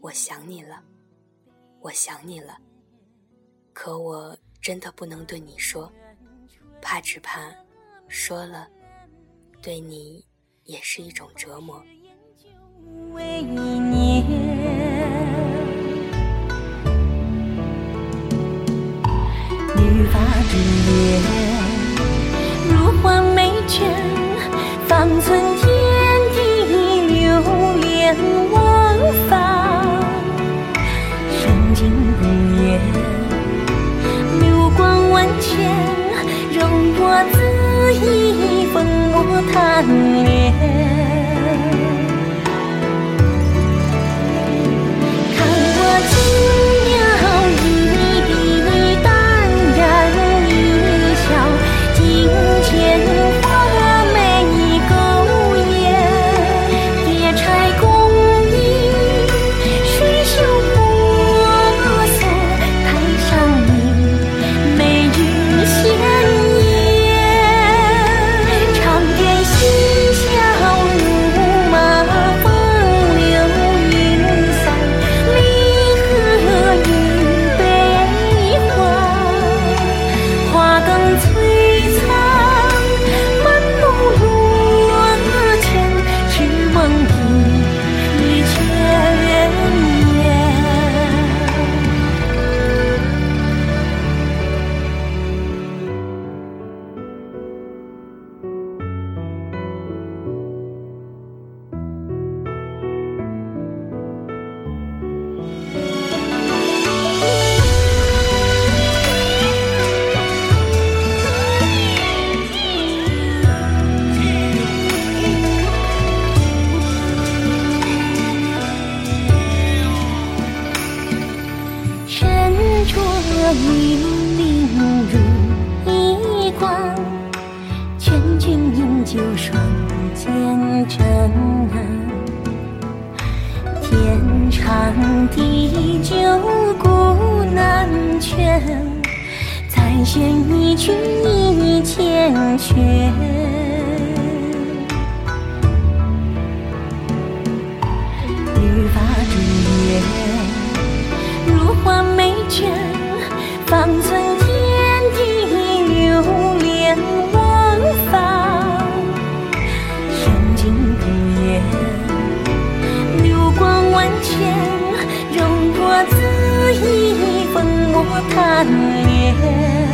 我想你了，我想你了，可我真的不能对你说，怕只怕说了，对你也是一种折磨。女发之恋，如画眉卷，方寸天长地久古难全，再选一曲一千阙。一份我贪恋。